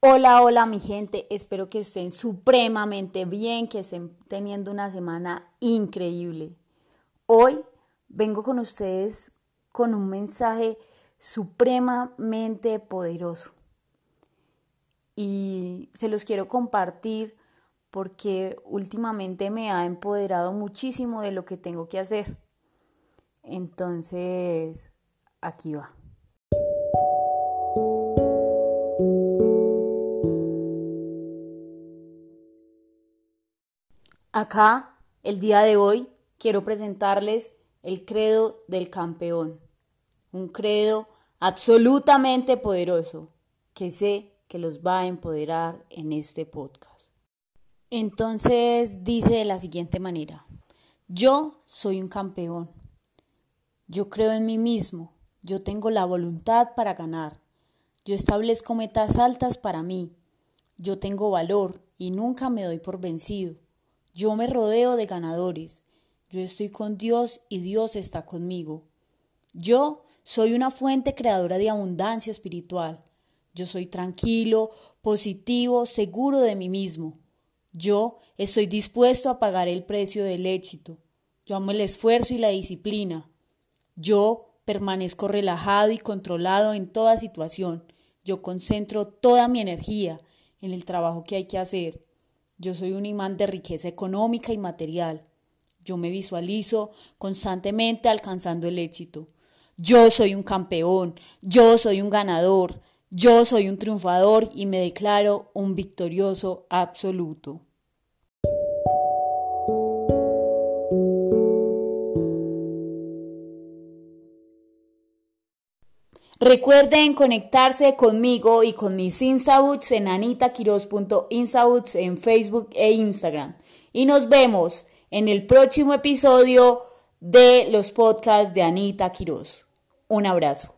Hola, hola mi gente, espero que estén supremamente bien, que estén teniendo una semana increíble. Hoy vengo con ustedes con un mensaje supremamente poderoso y se los quiero compartir porque últimamente me ha empoderado muchísimo de lo que tengo que hacer. Entonces, aquí va. Acá, el día de hoy, quiero presentarles el credo del campeón. Un credo absolutamente poderoso que sé que los va a empoderar en este podcast. Entonces dice de la siguiente manera, yo soy un campeón, yo creo en mí mismo, yo tengo la voluntad para ganar, yo establezco metas altas para mí, yo tengo valor y nunca me doy por vencido. Yo me rodeo de ganadores. Yo estoy con Dios y Dios está conmigo. Yo soy una fuente creadora de abundancia espiritual. Yo soy tranquilo, positivo, seguro de mí mismo. Yo estoy dispuesto a pagar el precio del éxito. Yo amo el esfuerzo y la disciplina. Yo permanezco relajado y controlado en toda situación. Yo concentro toda mi energía en el trabajo que hay que hacer. Yo soy un imán de riqueza económica y material. Yo me visualizo constantemente alcanzando el éxito. Yo soy un campeón, yo soy un ganador, yo soy un triunfador y me declaro un victorioso absoluto. Recuerden conectarse conmigo y con mis Instaboots en anitaquiros.instaboots en Facebook e Instagram. Y nos vemos en el próximo episodio de los podcasts de Anita Quiroz. Un abrazo.